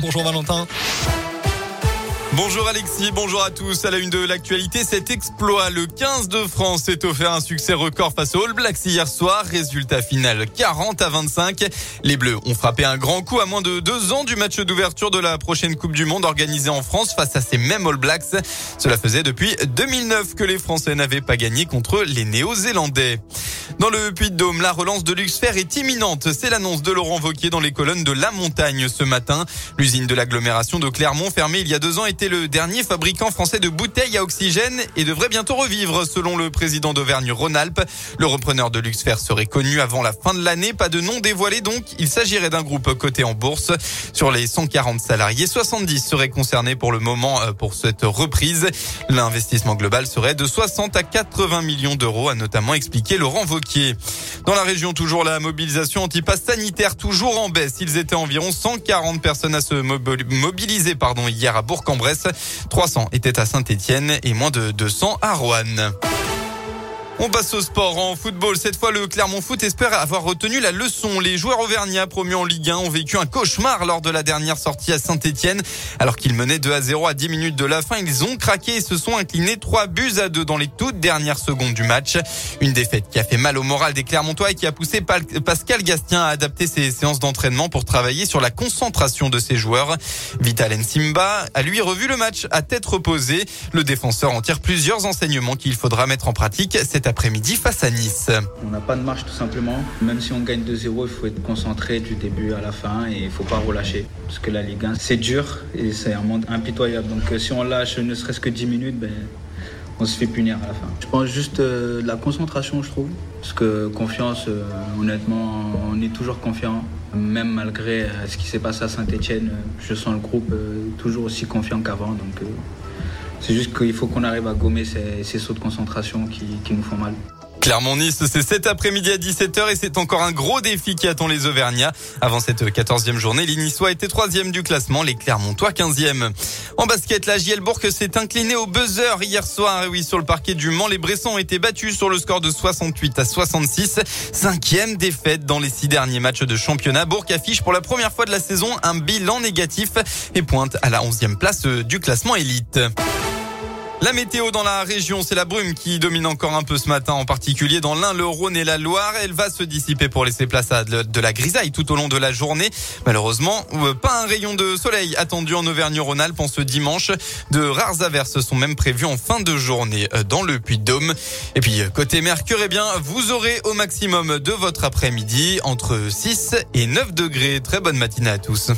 Bonjour Valentin. Bonjour Alexis, bonjour à tous. À la une de l'actualité, cet exploit, le 15 de France s'est offert un succès record face aux All Blacks hier soir. Résultat final 40 à 25. Les Bleus ont frappé un grand coup à moins de deux ans du match d'ouverture de la prochaine Coupe du Monde organisée en France face à ces mêmes All Blacks. Cela faisait depuis 2009 que les Français n'avaient pas gagné contre les Néo-Zélandais. Dans le Puy-de-Dôme, la relance de Luxfer est imminente. C'est l'annonce de Laurent Vauquier dans les colonnes de La Montagne ce matin. L'usine de l'agglomération de Clermont, fermée il y a deux ans, était le dernier fabricant français de bouteilles à oxygène et devrait bientôt revivre, selon le président d'Auvergne-Rhône-Alpes. Le repreneur de Luxfer serait connu avant la fin de l'année. Pas de nom dévoilé donc. Il s'agirait d'un groupe coté en bourse. Sur les 140 salariés, 70 seraient concernés pour le moment euh, pour cette reprise. L'investissement global serait de 60 à 80 millions d'euros, a notamment expliqué Laurent Vauquier. Dans la région, toujours la mobilisation anti-pass sanitaire toujours en baisse. Ils étaient environ 140 personnes à se mobiliser pardon, hier à Bourg-en-Bresse. 300 étaient à Saint-Etienne et moins de 200 à Roanne. On passe au sport en football. Cette fois, le Clermont Foot espère avoir retenu la leçon. Les joueurs auvergnats promus en Ligue 1 ont vécu un cauchemar lors de la dernière sortie à Saint-Etienne. Alors qu'ils menaient 2 à 0 à 10 minutes de la fin, ils ont craqué et se sont inclinés 3 buts à 2 dans les toutes dernières secondes du match. Une défaite qui a fait mal au moral des Clermontois et qui a poussé Pascal Gastien à adapter ses séances d'entraînement pour travailler sur la concentration de ses joueurs. Vital Simba a lui revu le match à tête reposée. Le défenseur en tire plusieurs enseignements qu'il faudra mettre en pratique après-midi face à Nice. On n'a pas de marche tout simplement. Même si on gagne 2-0, il faut être concentré du début à la fin et il ne faut pas relâcher. Parce que la Ligue 1, c'est dur et c'est un monde impitoyable. Donc euh, si on lâche ne serait-ce que 10 minutes, ben, on se fait punir à la fin. Je pense juste euh, la concentration, je trouve. Parce que confiance, euh, honnêtement, on est toujours confiant. Même malgré ce qui s'est passé à Saint-Etienne, je sens le groupe toujours aussi confiant qu'avant. Donc c'est juste qu'il faut qu'on arrive à gommer ces, sauts de concentration qui, nous font mal. Clermont-Nice, c'est cet après-midi à 17h et c'est encore un gros défi qui attend les Auvergnats. Avant cette 14e journée, les Niçois étaient 3e du classement, les Clermontois 15e. En basket, la Gielbourg s'est inclinée au buzzer hier soir. Et oui, sur le parquet du Mans, les Bressons ont été battus sur le score de 68 à 66. Cinquième défaite dans les six derniers matchs de championnat. Bourg affiche pour la première fois de la saison un bilan négatif et pointe à la 11e place du classement élite. La météo dans la région, c'est la brume qui domine encore un peu ce matin, en particulier dans l'Ain, le Rhône et la Loire. Elle va se dissiper pour laisser place à de la grisaille tout au long de la journée. Malheureusement, euh, pas un rayon de soleil attendu en Auvergne-Rhône-Alpes en ce dimanche. De rares averses sont même prévues en fin de journée euh, dans le Puy-de-Dôme. Et puis, euh, côté Mercure, eh bien, vous aurez au maximum de votre après-midi entre 6 et 9 degrés. Très bonne matinée à tous.